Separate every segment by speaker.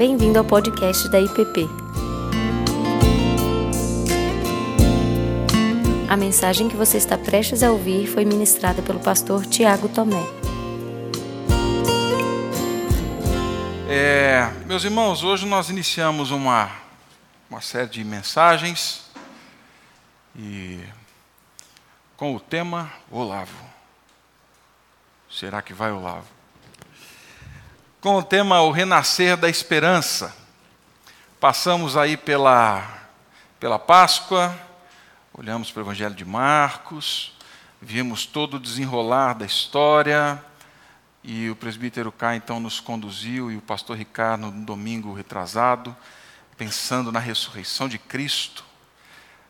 Speaker 1: Bem-vindo ao podcast da IPP. A mensagem que você está prestes a ouvir foi ministrada pelo pastor Tiago Tomé.
Speaker 2: É, meus irmãos, hoje nós iniciamos uma, uma série de mensagens e com o tema Olavo. Será que vai Olavo? Com o tema O Renascer da Esperança. Passamos aí pela, pela Páscoa, olhamos para o Evangelho de Marcos, vimos todo o desenrolar da história, e o presbítero Cá então nos conduziu, e o pastor Ricardo no domingo retrasado, pensando na ressurreição de Cristo.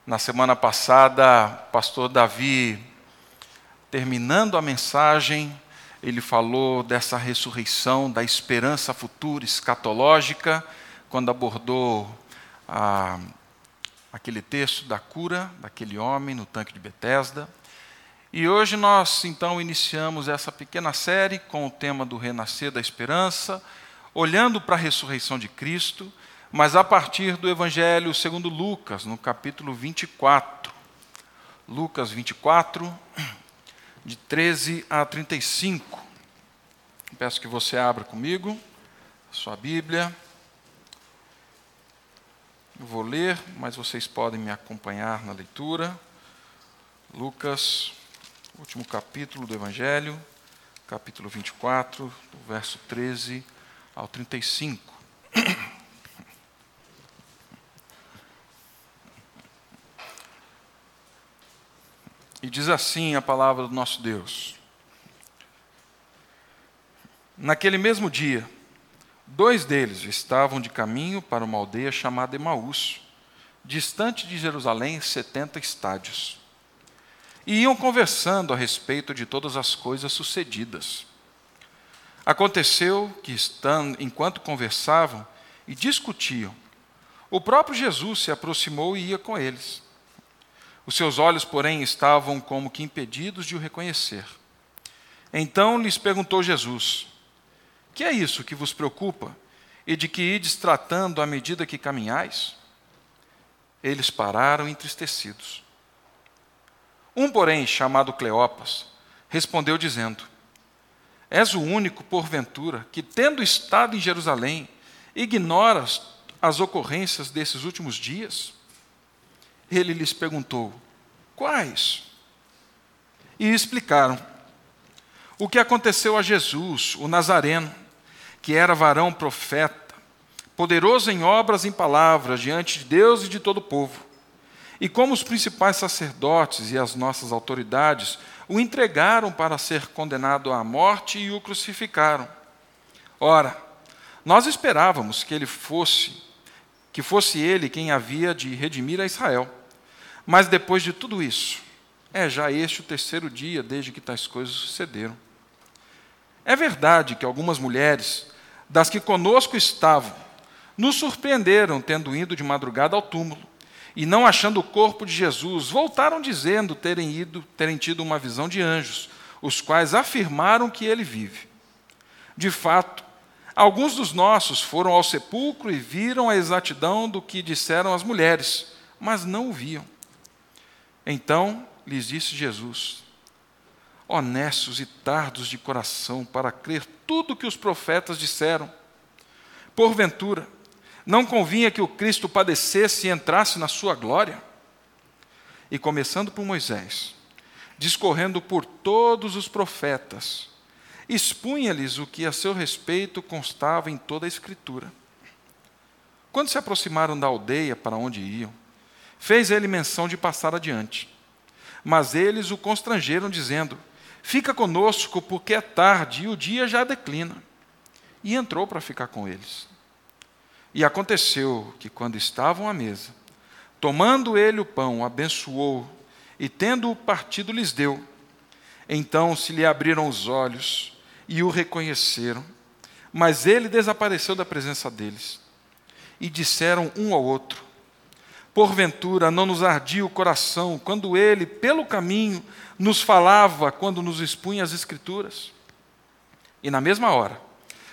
Speaker 2: Na semana passada, o pastor Davi, terminando a mensagem, ele falou dessa ressurreição, da esperança futura escatológica, quando abordou a, aquele texto da cura daquele homem no tanque de Betesda. E hoje nós então iniciamos essa pequena série com o tema do renascer da esperança, olhando para a ressurreição de Cristo, mas a partir do Evangelho segundo Lucas, no capítulo 24. Lucas 24, de 13 a 35. Peço que você abra comigo a sua Bíblia. Eu vou ler, mas vocês podem me acompanhar na leitura. Lucas, último capítulo do Evangelho, capítulo 24, do verso 13 ao 35. E diz assim a palavra do nosso Deus. Naquele mesmo dia, dois deles estavam de caminho para uma aldeia chamada Emaús, distante de Jerusalém setenta estádios. E iam conversando a respeito de todas as coisas sucedidas. Aconteceu que, estando, enquanto conversavam e discutiam, o próprio Jesus se aproximou e ia com eles. Os seus olhos, porém, estavam como que impedidos de o reconhecer. Então lhes perguntou Jesus: Que é isso que vos preocupa e de que ides tratando à medida que caminhais? Eles pararam entristecidos. Um, porém, chamado Cleopas, respondeu dizendo: És o único, porventura, que, tendo estado em Jerusalém, ignoras as ocorrências desses últimos dias? Ele lhes perguntou: Quais? E explicaram o que aconteceu a Jesus, o Nazareno, que era varão profeta, poderoso em obras e em palavras diante de Deus e de todo o povo. E como os principais sacerdotes e as nossas autoridades o entregaram para ser condenado à morte e o crucificaram. Ora, nós esperávamos que ele fosse, que fosse ele quem havia de redimir a Israel. Mas depois de tudo isso, é já este o terceiro dia desde que tais coisas sucederam. É verdade que algumas mulheres, das que conosco estavam, nos surpreenderam tendo ido de madrugada ao túmulo e não achando o corpo de Jesus, voltaram dizendo terem ido, terem tido uma visão de anjos, os quais afirmaram que ele vive. De fato, alguns dos nossos foram ao sepulcro e viram a exatidão do que disseram as mulheres, mas não o viam. Então lhes disse Jesus: Honestos e tardos de coração para crer tudo o que os profetas disseram. Porventura, não convinha que o Cristo padecesse e entrasse na sua glória? E começando por Moisés, discorrendo por todos os profetas, expunha-lhes o que a seu respeito constava em toda a Escritura. Quando se aproximaram da aldeia para onde iam, fez ele menção de passar adiante. Mas eles o constrangeram, dizendo: Fica conosco, porque é tarde e o dia já declina. E entrou para ficar com eles. E aconteceu que, quando estavam à mesa, tomando ele o pão, abençoou e, tendo-o partido, lhes deu. Então se lhe abriram os olhos e o reconheceram, mas ele desapareceu da presença deles. E disseram um ao outro: Porventura não nos ardia o coração quando ele, pelo caminho, nos falava, quando nos expunha as Escrituras? E na mesma hora,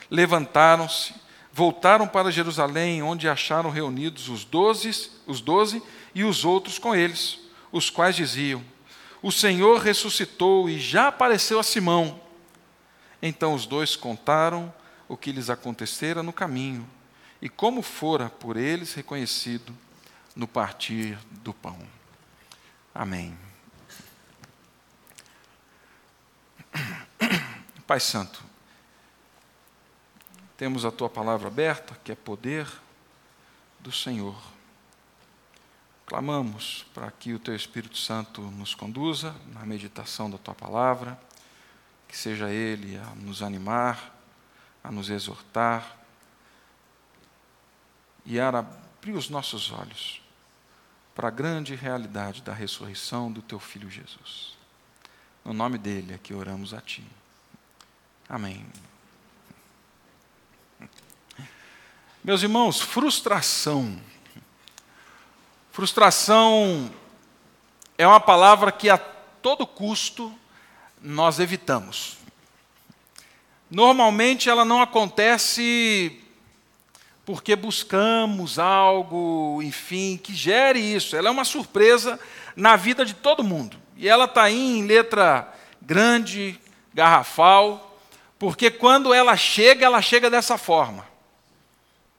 Speaker 2: levantaram-se, voltaram para Jerusalém, onde acharam reunidos os doze, os doze e os outros com eles, os quais diziam: O Senhor ressuscitou e já apareceu a Simão. Então os dois contaram o que lhes acontecera no caminho e como fora por eles reconhecido no partir do pão. Amém. Pai Santo, temos a tua palavra aberta, que é poder do Senhor. Clamamos para que o teu Espírito Santo nos conduza na meditação da tua palavra, que seja ele a nos animar, a nos exortar e a abrir os nossos olhos para a grande realidade da ressurreição do teu filho Jesus. No nome dele é que oramos a ti. Amém. Meus irmãos, frustração. Frustração é uma palavra que a todo custo nós evitamos. Normalmente ela não acontece porque buscamos algo, enfim, que gere isso. Ela é uma surpresa na vida de todo mundo. E ela está aí em letra grande, garrafal, porque quando ela chega, ela chega dessa forma.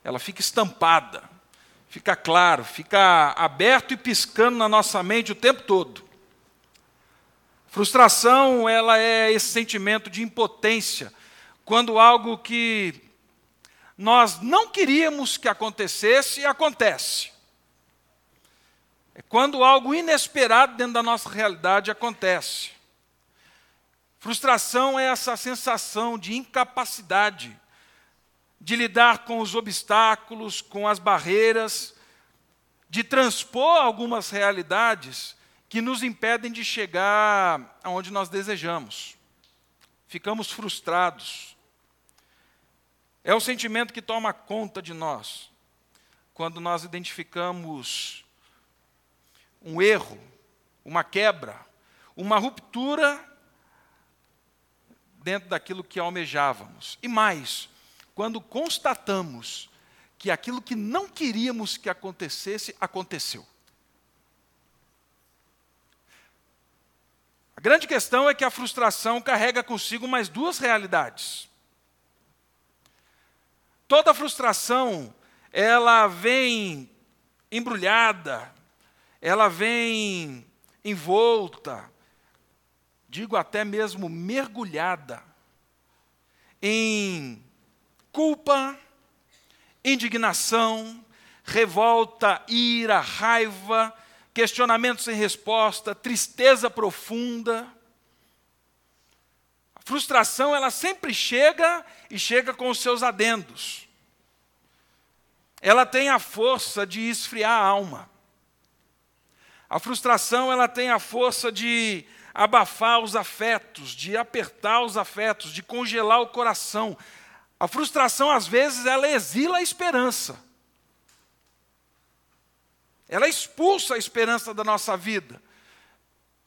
Speaker 2: Ela fica estampada, fica claro, fica aberto e piscando na nossa mente o tempo todo. Frustração, ela é esse sentimento de impotência, quando algo que nós não queríamos que acontecesse, acontece. É quando algo inesperado dentro da nossa realidade acontece. Frustração é essa sensação de incapacidade de lidar com os obstáculos, com as barreiras, de transpor algumas realidades que nos impedem de chegar aonde nós desejamos. Ficamos frustrados. É o sentimento que toma conta de nós quando nós identificamos um erro, uma quebra, uma ruptura dentro daquilo que almejávamos. E mais, quando constatamos que aquilo que não queríamos que acontecesse, aconteceu. A grande questão é que a frustração carrega consigo mais duas realidades. Toda frustração, ela vem embrulhada, ela vem envolta, digo até mesmo mergulhada, em culpa, indignação, revolta, ira, raiva, questionamento sem resposta, tristeza profunda. A frustração, ela sempre chega e chega com os seus adendos. Ela tem a força de esfriar a alma. A frustração, ela tem a força de abafar os afetos, de apertar os afetos, de congelar o coração, a frustração, às vezes, ela exila a esperança. Ela expulsa a esperança da nossa vida.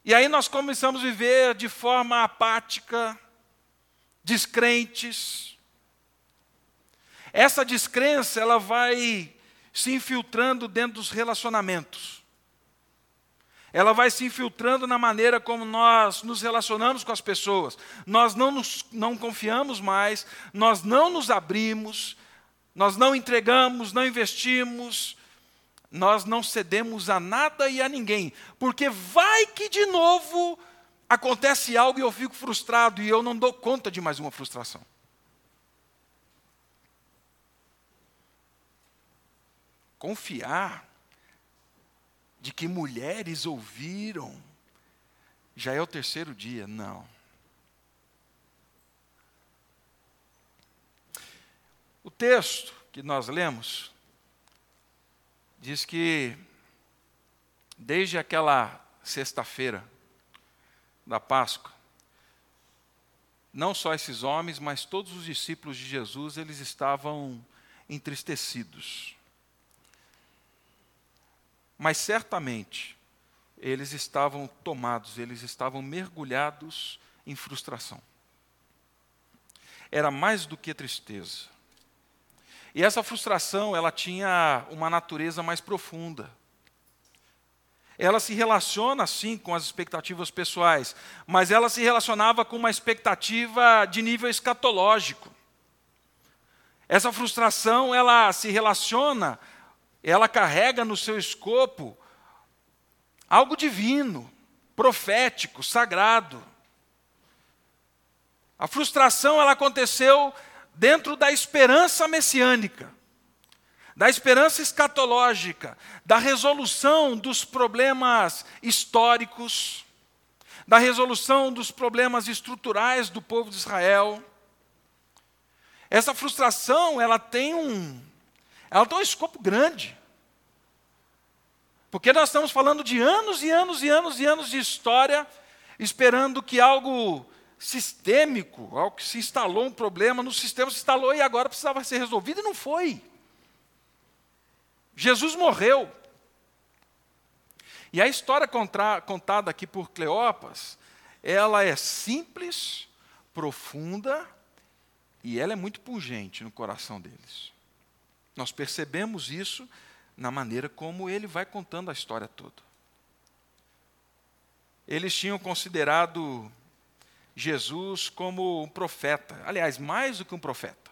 Speaker 2: E aí nós começamos a viver de forma apática, descrentes. Essa descrença, ela vai se infiltrando dentro dos relacionamentos ela vai se infiltrando na maneira como nós nos relacionamos com as pessoas. Nós não, nos, não confiamos mais, nós não nos abrimos, nós não entregamos, não investimos, nós não cedemos a nada e a ninguém, porque vai que de novo acontece algo e eu fico frustrado e eu não dou conta de mais uma frustração. Confiar de que mulheres ouviram, já é o terceiro dia. Não. O texto que nós lemos diz que, desde aquela sexta-feira da Páscoa, não só esses homens, mas todos os discípulos de Jesus, eles estavam entristecidos. Mas certamente eles estavam tomados, eles estavam mergulhados em frustração. Era mais do que tristeza. E essa frustração, ela tinha uma natureza mais profunda. Ela se relaciona, sim, com as expectativas pessoais, mas ela se relacionava com uma expectativa de nível escatológico. Essa frustração, ela se relaciona, ela carrega no seu escopo algo divino, profético, sagrado. A frustração ela aconteceu dentro da esperança messiânica, da esperança escatológica, da resolução dos problemas históricos, da resolução dos problemas estruturais do povo de Israel. Essa frustração, ela tem um ela tem um escopo grande. Porque nós estamos falando de anos e anos e anos e anos de história, esperando que algo sistêmico, algo que se instalou um problema no sistema, se instalou e agora precisava ser resolvido e não foi. Jesus morreu. E a história contada aqui por Cleopas, ela é simples, profunda e ela é muito pungente no coração deles. Nós percebemos isso na maneira como ele vai contando a história toda. Eles tinham considerado Jesus como um profeta, aliás, mais do que um profeta.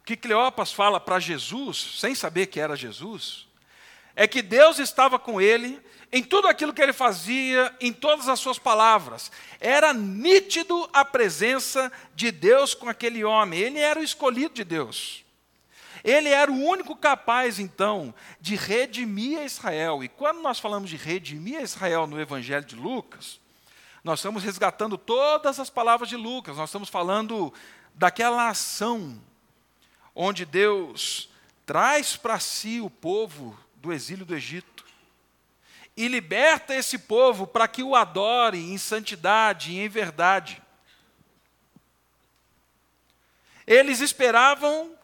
Speaker 2: O que Cleopas fala para Jesus, sem saber que era Jesus, é que Deus estava com ele em tudo aquilo que ele fazia, em todas as suas palavras. Era nítido a presença de Deus com aquele homem, ele era o escolhido de Deus. Ele era o único capaz, então, de redimir Israel. E quando nós falamos de redimir Israel no Evangelho de Lucas, nós estamos resgatando todas as palavras de Lucas, nós estamos falando daquela ação onde Deus traz para si o povo do exílio do Egito e liberta esse povo para que o adore em santidade e em verdade. Eles esperavam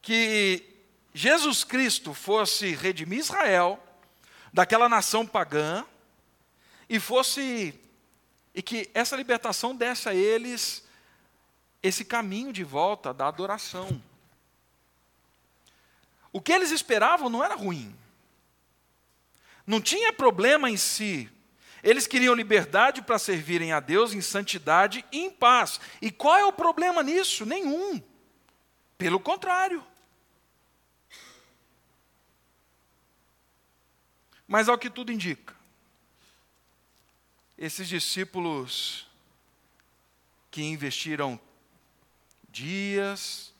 Speaker 2: que Jesus Cristo fosse redimir Israel daquela nação pagã e fosse e que essa libertação desse a eles esse caminho de volta da adoração. O que eles esperavam não era ruim. Não tinha problema em si. Eles queriam liberdade para servirem a Deus em santidade e em paz. E qual é o problema nisso? Nenhum. Pelo contrário. Mas ao que tudo indica, esses discípulos que investiram dias,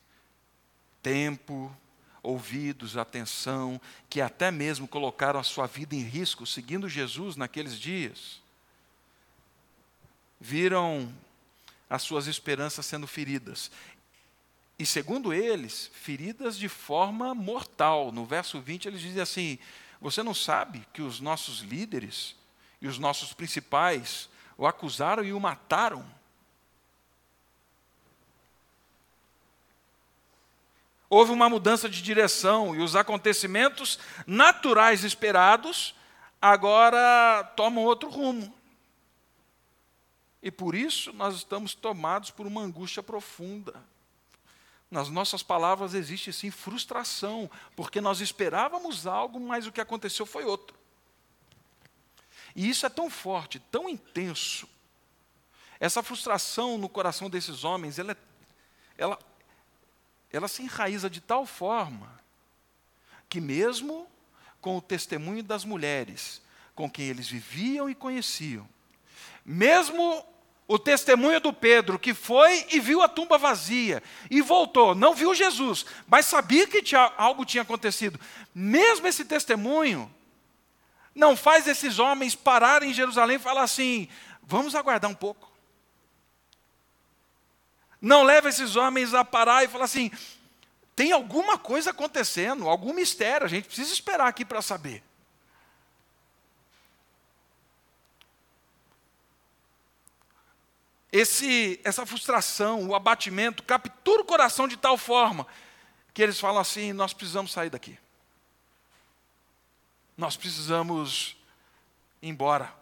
Speaker 2: tempo, ouvidos, atenção, que até mesmo colocaram a sua vida em risco seguindo Jesus naqueles dias, viram as suas esperanças sendo feridas. E segundo eles, feridas de forma mortal. No verso 20 eles dizem assim: Você não sabe que os nossos líderes e os nossos principais o acusaram e o mataram. Houve uma mudança de direção e os acontecimentos naturais esperados agora tomam outro rumo. E por isso nós estamos tomados por uma angústia profunda. Nas nossas palavras existe sim frustração, porque nós esperávamos algo, mas o que aconteceu foi outro. E isso é tão forte, tão intenso. Essa frustração no coração desses homens, ela, é, ela, ela se enraiza de tal forma que, mesmo com o testemunho das mulheres com quem eles viviam e conheciam, mesmo o testemunho do Pedro, que foi e viu a tumba vazia e voltou, não viu Jesus, mas sabia que tinha, algo tinha acontecido, mesmo esse testemunho não faz esses homens pararem em Jerusalém e falar assim: vamos aguardar um pouco. Não leva esses homens a parar e falar assim: tem alguma coisa acontecendo, algum mistério, a gente precisa esperar aqui para saber. Esse, essa frustração, o abatimento, captura o coração de tal forma que eles falam assim: nós precisamos sair daqui nós precisamos ir embora.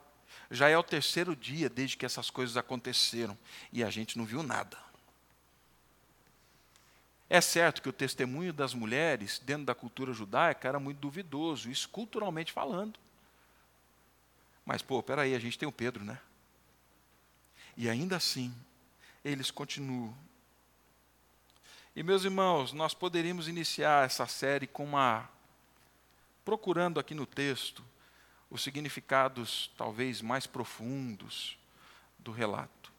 Speaker 2: Já é o terceiro dia desde que essas coisas aconteceram e a gente não viu nada. É certo que o testemunho das mulheres dentro da cultura judaica era muito duvidoso, isso culturalmente falando. Mas, pô, peraí, a gente tem o Pedro, né? E ainda assim, eles continuam. E, meus irmãos, nós poderíamos iniciar essa série com uma. procurando aqui no texto os significados talvez mais profundos do relato.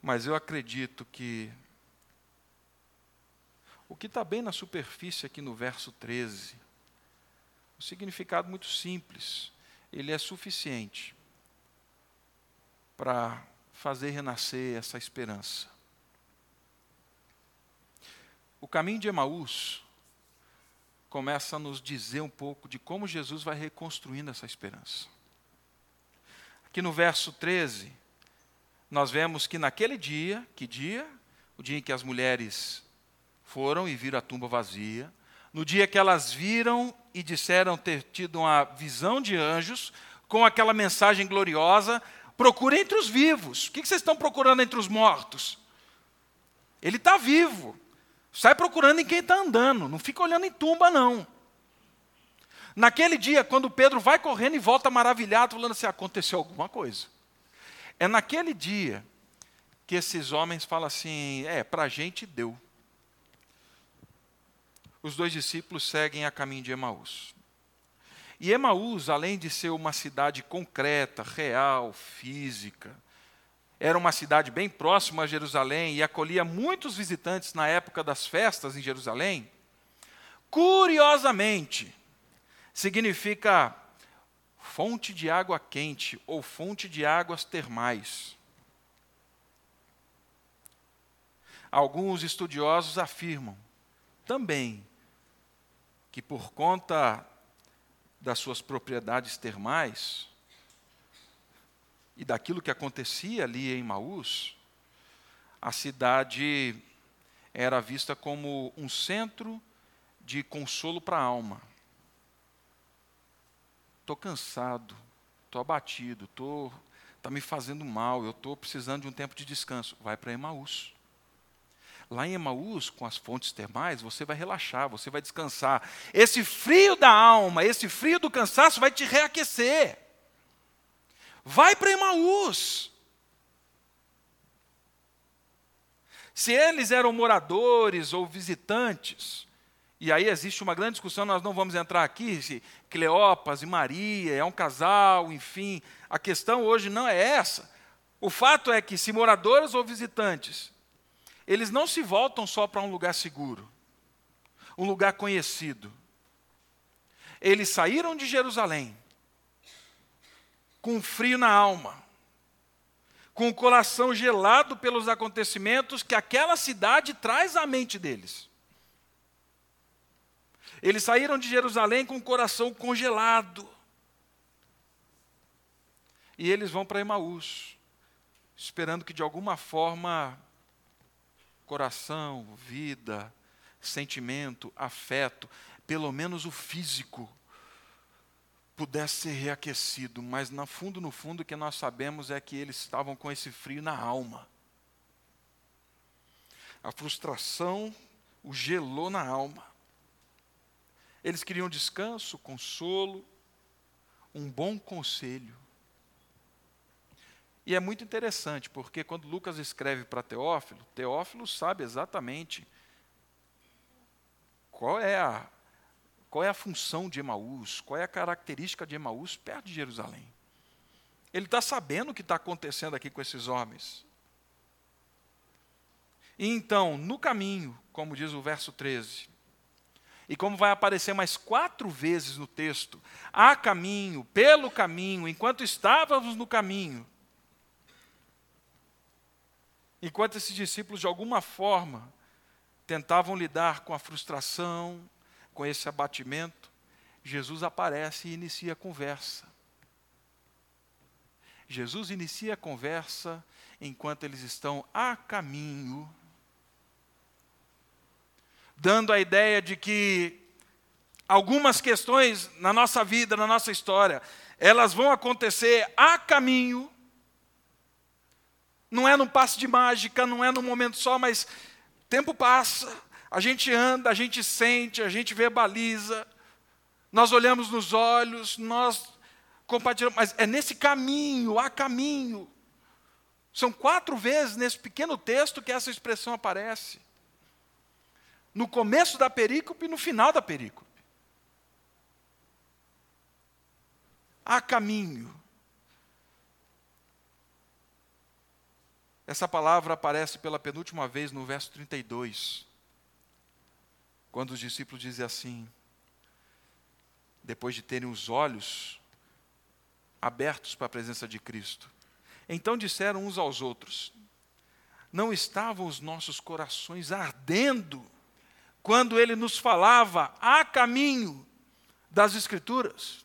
Speaker 2: Mas eu acredito que o que está bem na superfície aqui no verso 13, o significado muito simples, ele é suficiente para fazer renascer essa esperança. O caminho de Emaús começa a nos dizer um pouco de como Jesus vai reconstruindo essa esperança. Aqui no verso 13, nós vemos que naquele dia, que dia? O dia em que as mulheres foram e viram a tumba vazia. No dia que elas viram e disseram ter tido uma visão de anjos, com aquela mensagem gloriosa: procure entre os vivos. O que vocês estão procurando entre os mortos? Ele está vivo. Sai procurando em quem está andando. Não fica olhando em tumba, não. Naquele dia, quando Pedro vai correndo e volta maravilhado, falando assim: aconteceu alguma coisa. É naquele dia que esses homens falam assim: é, para a gente deu os dois discípulos seguem a caminho de Emaús. E Emaús, além de ser uma cidade concreta, real, física, era uma cidade bem próxima a Jerusalém e acolhia muitos visitantes na época das festas em Jerusalém. Curiosamente, significa fonte de água quente ou fonte de águas termais. Alguns estudiosos afirmam também que por conta das suas propriedades termais e daquilo que acontecia ali em Maús, a cidade era vista como um centro de consolo para a alma. Estou cansado, estou abatido, estou tá me fazendo mal, eu estou precisando de um tempo de descanso. Vai para Emaús. Lá em Emaús, com as fontes termais, você vai relaxar, você vai descansar. Esse frio da alma, esse frio do cansaço vai te reaquecer. Vai para Emaús. Se eles eram moradores ou visitantes, e aí existe uma grande discussão, nós não vamos entrar aqui, se Cleopas e Maria é um casal, enfim. A questão hoje não é essa. O fato é que, se moradores ou visitantes eles não se voltam só para um lugar seguro, um lugar conhecido. Eles saíram de Jerusalém com frio na alma, com o coração gelado pelos acontecimentos que aquela cidade traz à mente deles. Eles saíram de Jerusalém com o coração congelado. E eles vão para Emaús, esperando que de alguma forma coração, vida, sentimento, afeto, pelo menos o físico, pudesse ser reaquecido, mas no fundo, no fundo, o que nós sabemos é que eles estavam com esse frio na alma. A frustração o gelou na alma. Eles queriam descanso, consolo, um bom conselho. E é muito interessante, porque quando Lucas escreve para Teófilo, Teófilo sabe exatamente qual é a qual é a função de Emaús, qual é a característica de Emaús perto de Jerusalém. Ele está sabendo o que está acontecendo aqui com esses homens. E então, no caminho, como diz o verso 13, e como vai aparecer mais quatro vezes no texto, a caminho, pelo caminho, enquanto estávamos no caminho, Enquanto esses discípulos, de alguma forma, tentavam lidar com a frustração, com esse abatimento, Jesus aparece e inicia a conversa. Jesus inicia a conversa enquanto eles estão a caminho, dando a ideia de que algumas questões na nossa vida, na nossa história, elas vão acontecer a caminho não é num passe de mágica, não é num momento só, mas tempo passa, a gente anda, a gente sente, a gente verbaliza, nós olhamos nos olhos, nós compartilhamos, mas é nesse caminho, há caminho. São quatro vezes nesse pequeno texto que essa expressão aparece. No começo da perícope e no final da perícope. Há caminho. Essa palavra aparece pela penúltima vez no verso 32, quando os discípulos dizem assim, depois de terem os olhos abertos para a presença de Cristo. Então disseram uns aos outros: Não estavam os nossos corações ardendo quando ele nos falava a caminho das Escrituras?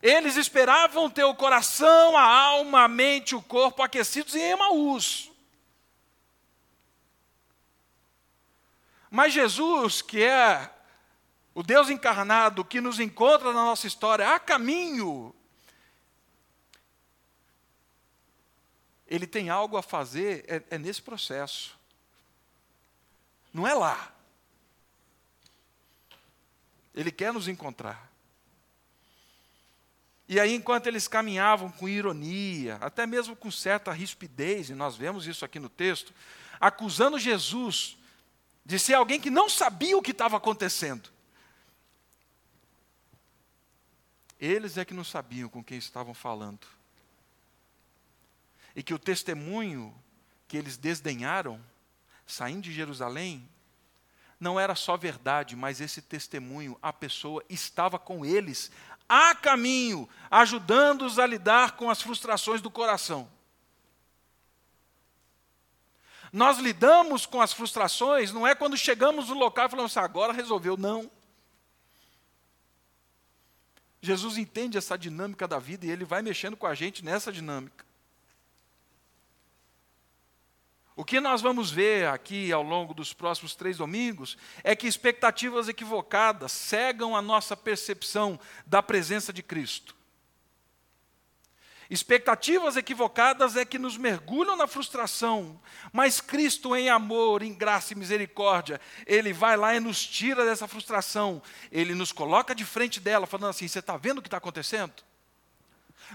Speaker 2: Eles esperavam ter o coração, a alma, a mente, o corpo aquecidos em Emaús. Mas Jesus, que é o Deus encarnado que nos encontra na nossa história a caminho, ele tem algo a fazer, é, é nesse processo. Não é lá. Ele quer nos encontrar. E aí, enquanto eles caminhavam com ironia, até mesmo com certa rispidez, e nós vemos isso aqui no texto, acusando Jesus de ser alguém que não sabia o que estava acontecendo. Eles é que não sabiam com quem estavam falando. E que o testemunho que eles desdenharam, saindo de Jerusalém, não era só verdade, mas esse testemunho, a pessoa estava com eles, a caminho, ajudando-os a lidar com as frustrações do coração. Nós lidamos com as frustrações, não é quando chegamos no local e falamos assim, agora resolveu, não. Jesus entende essa dinâmica da vida e ele vai mexendo com a gente nessa dinâmica. O que nós vamos ver aqui ao longo dos próximos três domingos é que expectativas equivocadas cegam a nossa percepção da presença de Cristo. Expectativas equivocadas é que nos mergulham na frustração, mas Cristo, em amor, em graça e misericórdia, Ele vai lá e nos tira dessa frustração, Ele nos coloca de frente dela, falando assim: Você está vendo o que está acontecendo?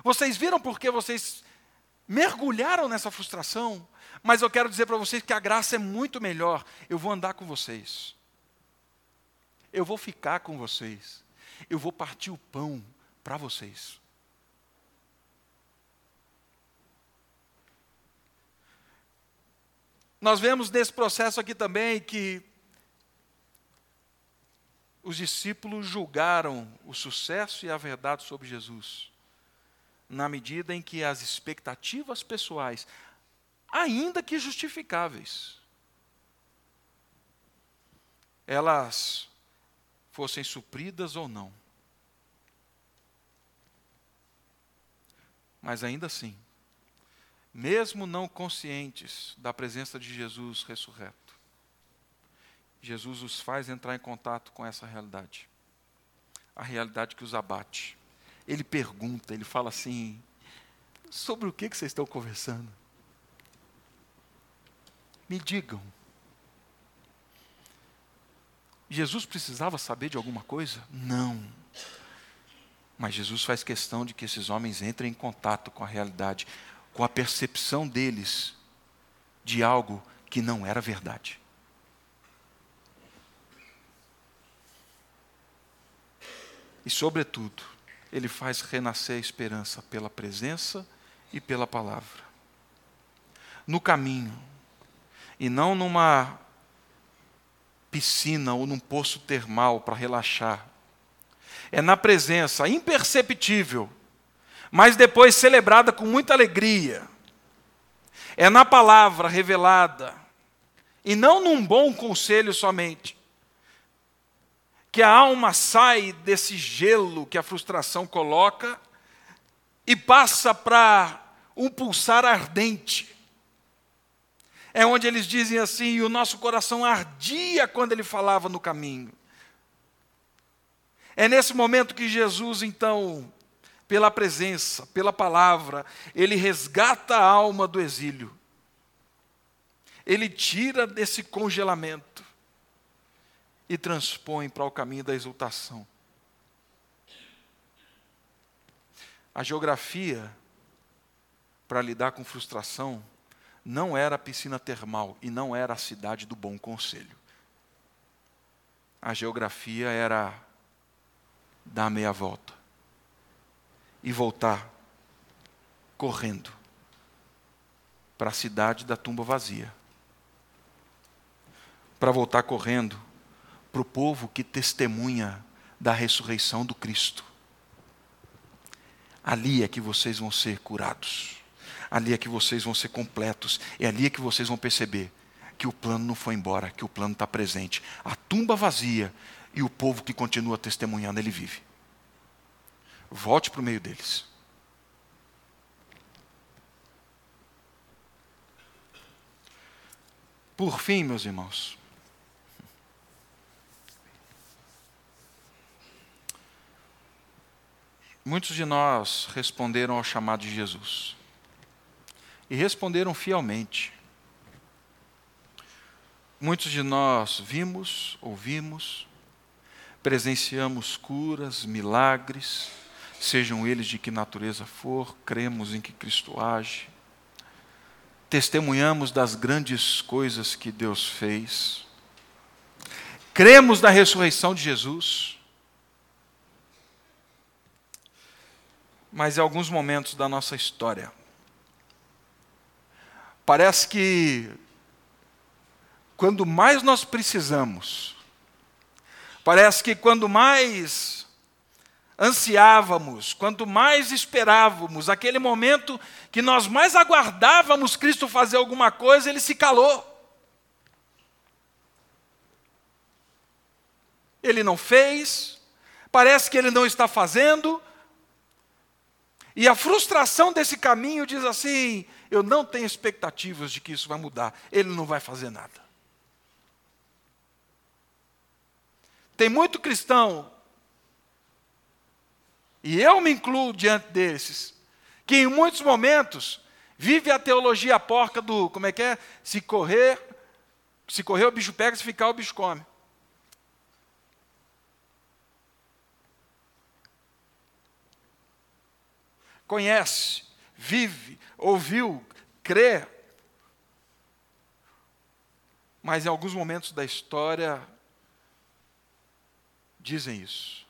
Speaker 2: Vocês viram porque vocês mergulharam nessa frustração? Mas eu quero dizer para vocês que a graça é muito melhor. Eu vou andar com vocês. Eu vou ficar com vocês. Eu vou partir o pão para vocês. Nós vemos nesse processo aqui também que os discípulos julgaram o sucesso e a verdade sobre Jesus, na medida em que as expectativas pessoais ainda que justificáveis. Elas fossem supridas ou não. Mas ainda assim, mesmo não conscientes da presença de Jesus ressurreto, Jesus os faz entrar em contato com essa realidade. A realidade que os abate. Ele pergunta, ele fala assim: sobre o que, vocês estão conversando? Me digam. Jesus precisava saber de alguma coisa? Não. Mas Jesus faz questão de que esses homens entrem em contato com a realidade, com a percepção deles de algo que não era verdade. E, sobretudo, ele faz renascer a esperança pela presença e pela palavra. No caminho, e não numa piscina ou num poço termal para relaxar. É na presença imperceptível, mas depois celebrada com muita alegria. É na palavra revelada, e não num bom conselho somente, que a alma sai desse gelo que a frustração coloca e passa para um pulsar ardente é onde eles dizem assim: e o nosso coração ardia quando ele falava no caminho. É nesse momento que Jesus, então, pela presença, pela palavra, ele resgata a alma do exílio. Ele tira desse congelamento e transpõe para o caminho da exultação. A geografia para lidar com frustração não era a piscina termal e não era a cidade do bom conselho. A geografia era dar meia volta e voltar correndo para a cidade da tumba vazia. Para voltar correndo para o povo que testemunha da ressurreição do Cristo. Ali é que vocês vão ser curados. Ali é que vocês vão ser completos. É ali é que vocês vão perceber que o plano não foi embora, que o plano está presente. A tumba vazia e o povo que continua testemunhando, ele vive. Volte para o meio deles. Por fim, meus irmãos, muitos de nós responderam ao chamado de Jesus. E responderam fielmente. Muitos de nós vimos, ouvimos, presenciamos curas, milagres, sejam eles de que natureza for, cremos em que Cristo age, testemunhamos das grandes coisas que Deus fez, cremos na ressurreição de Jesus, mas em alguns momentos da nossa história, parece que quando mais nós precisamos, parece que quando mais ansiávamos, quanto mais esperávamos, aquele momento que nós mais aguardávamos Cristo fazer alguma coisa, ele se calou. Ele não fez, parece que ele não está fazendo, e a frustração desse caminho diz assim: eu não tenho expectativas de que isso vai mudar, ele não vai fazer nada. Tem muito cristão e eu me incluo diante desses, que em muitos momentos vive a teologia porca do, como é que é? Se correr, se correr o bicho pega, se ficar o bicho come. Conhece, vive, ouviu, crê. Mas em alguns momentos da história dizem isso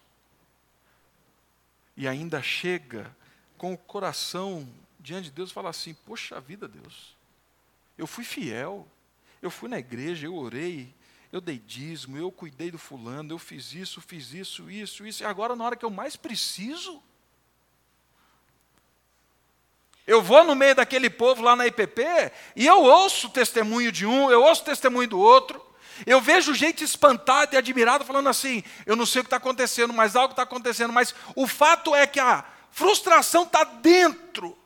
Speaker 2: e ainda chega com o coração diante de Deus e fala assim: Poxa vida, Deus, eu fui fiel, eu fui na igreja, eu orei, eu dei dízimo, eu cuidei do fulano, eu fiz isso, fiz isso, isso, isso, e agora na hora que eu mais preciso, eu vou no meio daquele povo lá na IPP e eu ouço o testemunho de um, eu ouço o testemunho do outro, eu vejo gente espantada e admirada falando assim: eu não sei o que está acontecendo, mas algo está acontecendo. Mas o fato é que a frustração está dentro.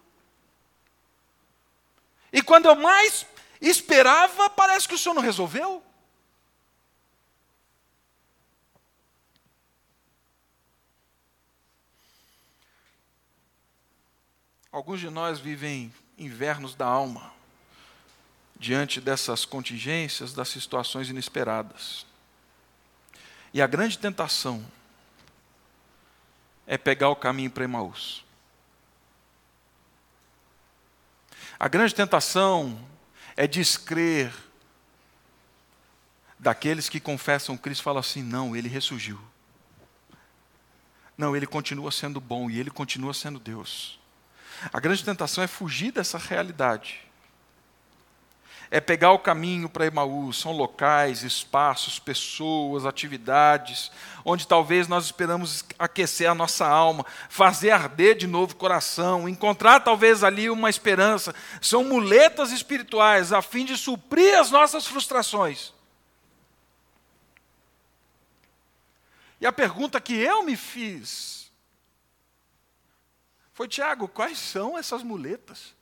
Speaker 2: E quando eu mais esperava, parece que o Senhor não resolveu. Alguns de nós vivem invernos da alma diante dessas contingências, das situações inesperadas. E a grande tentação é pegar o caminho para Emaús. A grande tentação é descrer daqueles que confessam Cristo e falam assim: não, ele ressurgiu. Não, ele continua sendo bom e ele continua sendo Deus. A grande tentação é fugir dessa realidade é pegar o caminho para Emaús. São locais, espaços, pessoas, atividades, onde talvez nós esperamos aquecer a nossa alma, fazer arder de novo o coração, encontrar talvez ali uma esperança. São muletas espirituais a fim de suprir as nossas frustrações. E a pergunta que eu me fiz foi: Tiago, quais são essas muletas?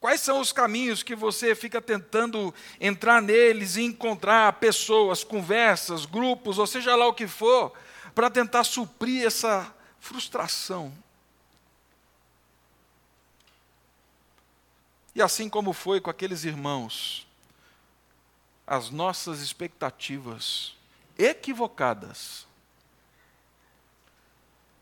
Speaker 2: Quais são os caminhos que você fica tentando entrar neles e encontrar pessoas, conversas, grupos, ou seja lá o que for, para tentar suprir essa frustração? E assim como foi com aqueles irmãos, as nossas expectativas equivocadas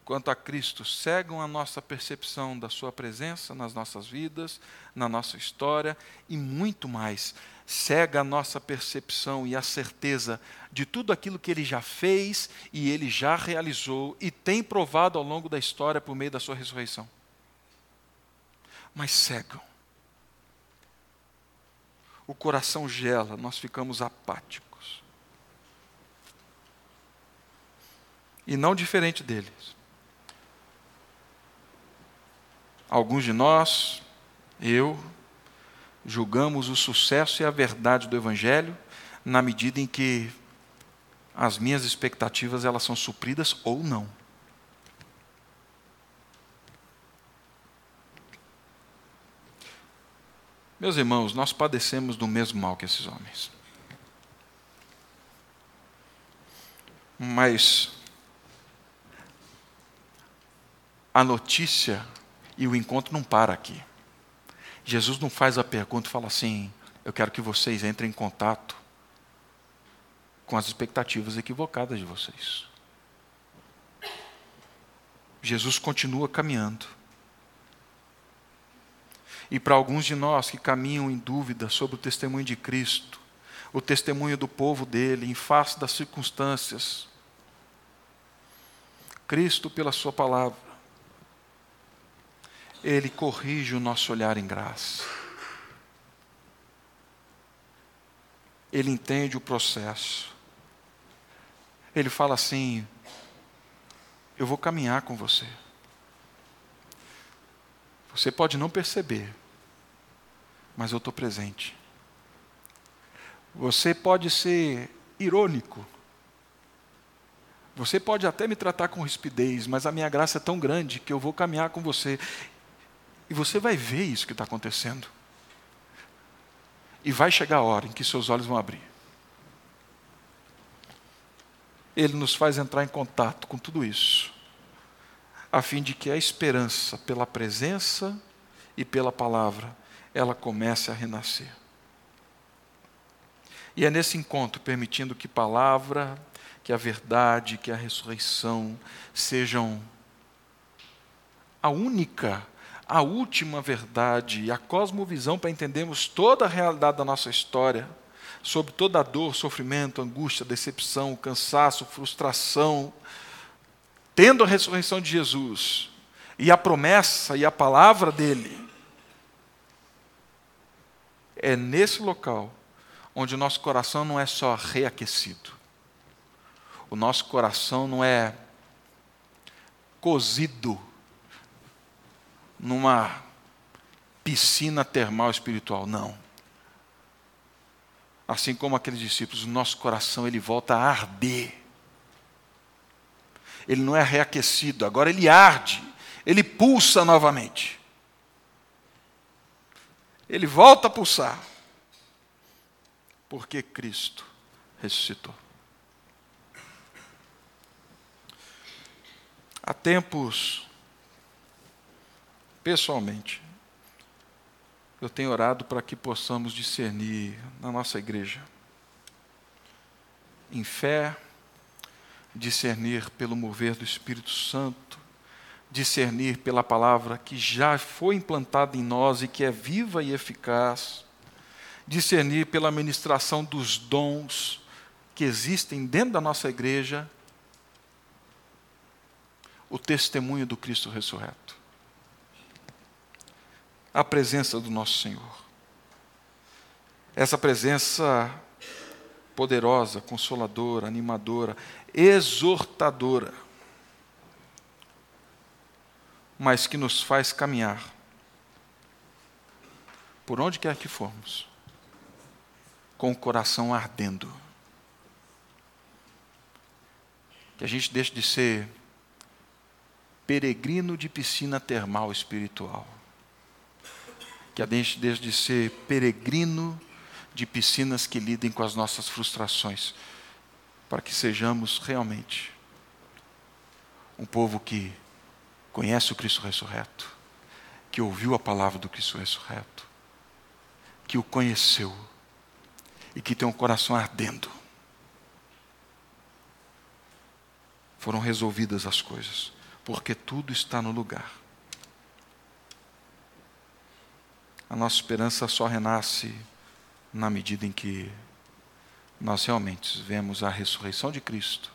Speaker 2: quanto a Cristo cegam a nossa percepção da Sua presença nas nossas vidas, na nossa história e muito mais. Cega a nossa percepção e a certeza de tudo aquilo que Ele já fez e Ele já realizou e tem provado ao longo da história por meio da Sua ressurreição. Mas cegam. O coração gela, nós ficamos apáticos. E não diferente deles Alguns de nós, eu, julgamos o sucesso e a verdade do Evangelho na medida em que as minhas expectativas elas são supridas ou não. Meus irmãos, nós padecemos do mesmo mal que esses homens. Mas a notícia e o encontro não para aqui. Jesus não faz a pergunta e fala assim: eu quero que vocês entrem em contato com as expectativas equivocadas de vocês. Jesus continua caminhando. E para alguns de nós que caminham em dúvida sobre o testemunho de Cristo, o testemunho do povo dele, em face das circunstâncias, Cristo, pela Sua palavra, ele corrige o nosso olhar em graça. Ele entende o processo. Ele fala assim: Eu vou caminhar com você. Você pode não perceber, mas eu estou presente. Você pode ser irônico. Você pode até me tratar com rispidez, mas a minha graça é tão grande que eu vou caminhar com você. E você vai ver isso que está acontecendo. E vai chegar a hora em que seus olhos vão abrir. Ele nos faz entrar em contato com tudo isso, a fim de que a esperança pela presença e pela palavra, ela comece a renascer. E é nesse encontro, permitindo que palavra, que a verdade, que a ressurreição sejam a única a última verdade e a cosmovisão para entendermos toda a realidade da nossa história, sobre toda a dor, sofrimento, angústia, decepção, cansaço, frustração, tendo a ressurreição de Jesus e a promessa e a palavra dele, é nesse local onde o nosso coração não é só reaquecido, o nosso coração não é cozido numa piscina termal espiritual, não. Assim como aqueles discípulos, o nosso coração ele volta a arder. Ele não é reaquecido, agora ele arde, ele pulsa novamente. Ele volta a pulsar. Porque Cristo ressuscitou. Há tempos pessoalmente, eu tenho orado para que possamos discernir na nossa igreja, em fé, discernir pelo mover do Espírito Santo, discernir pela palavra que já foi implantada em nós e que é viva e eficaz, discernir pela ministração dos dons que existem dentro da nossa igreja, o testemunho do Cristo ressurreto a presença do nosso Senhor. Essa presença poderosa, consoladora, animadora, exortadora, mas que nos faz caminhar por onde quer que formos, com o coração ardendo. Que a gente deixe de ser peregrino de piscina termal espiritual que a gente deixe de ser peregrino de piscinas que lidem com as nossas frustrações, para que sejamos realmente um povo que conhece o Cristo ressurreto, que ouviu a palavra do Cristo ressurreto que o conheceu e que tem um coração ardendo. Foram resolvidas as coisas, porque tudo está no lugar. A nossa esperança só renasce na medida em que nós realmente vemos a ressurreição de Cristo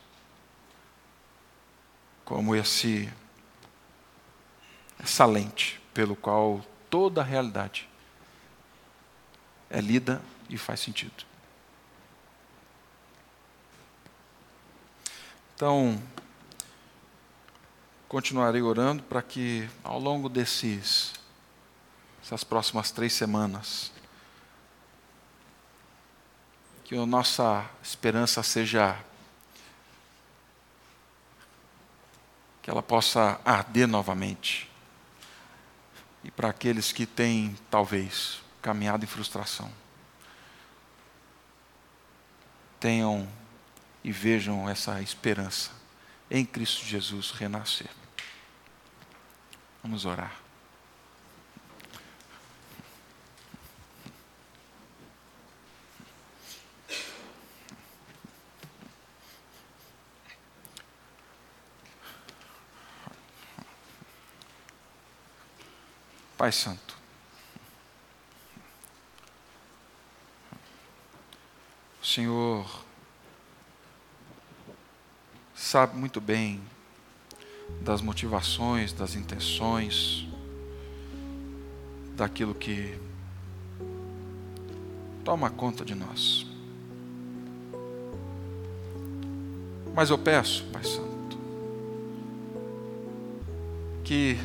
Speaker 2: como esse essa lente pelo qual toda a realidade é lida e faz sentido. Então, continuarei orando para que ao longo desses essas próximas três semanas que a nossa esperança seja que ela possa arder novamente. E para aqueles que têm, talvez, caminhado em frustração, tenham e vejam essa esperança em Cristo Jesus renascer. Vamos orar. Pai Santo. O Senhor sabe muito bem das motivações, das intenções, daquilo que toma conta de nós. Mas eu peço, Pai Santo, que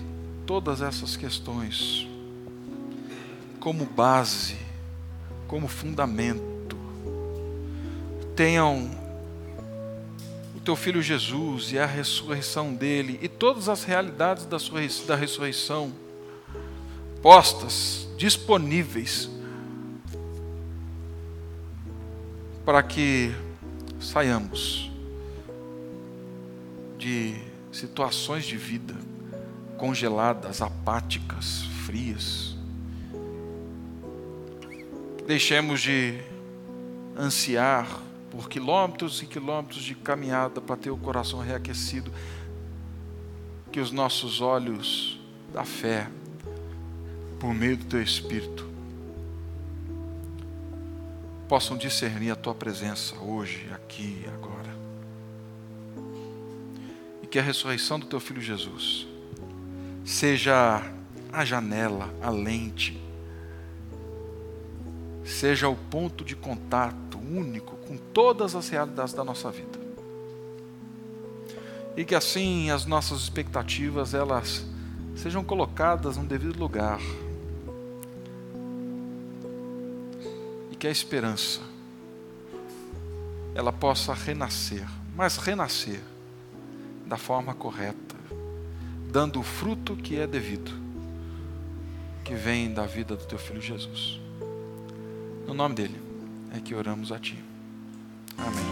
Speaker 2: todas essas questões como base, como fundamento. Tenham o teu filho Jesus e a ressurreição dele e todas as realidades da, da ressurreição postas, disponíveis, para que saiamos de situações de vida congeladas, apáticas, frias. Deixemos de ansiar por quilômetros e quilômetros de caminhada para ter o coração reaquecido. Que os nossos olhos da fé, por meio do teu Espírito, possam discernir a tua presença hoje, aqui agora. E que a ressurreição do teu filho Jesus seja a janela, a lente, seja o ponto de contato único com todas as realidades da nossa vida. E que assim as nossas expectativas elas sejam colocadas no devido lugar. E que a esperança ela possa renascer, mas renascer da forma correta dando o fruto que é devido, que vem da vida do teu filho Jesus. No nome dele é que oramos a ti. Amém.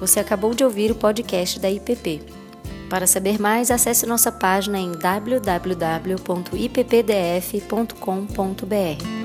Speaker 1: Você acabou de ouvir o podcast da IPP. Para saber mais, acesse nossa página em www.ippdf.com.br.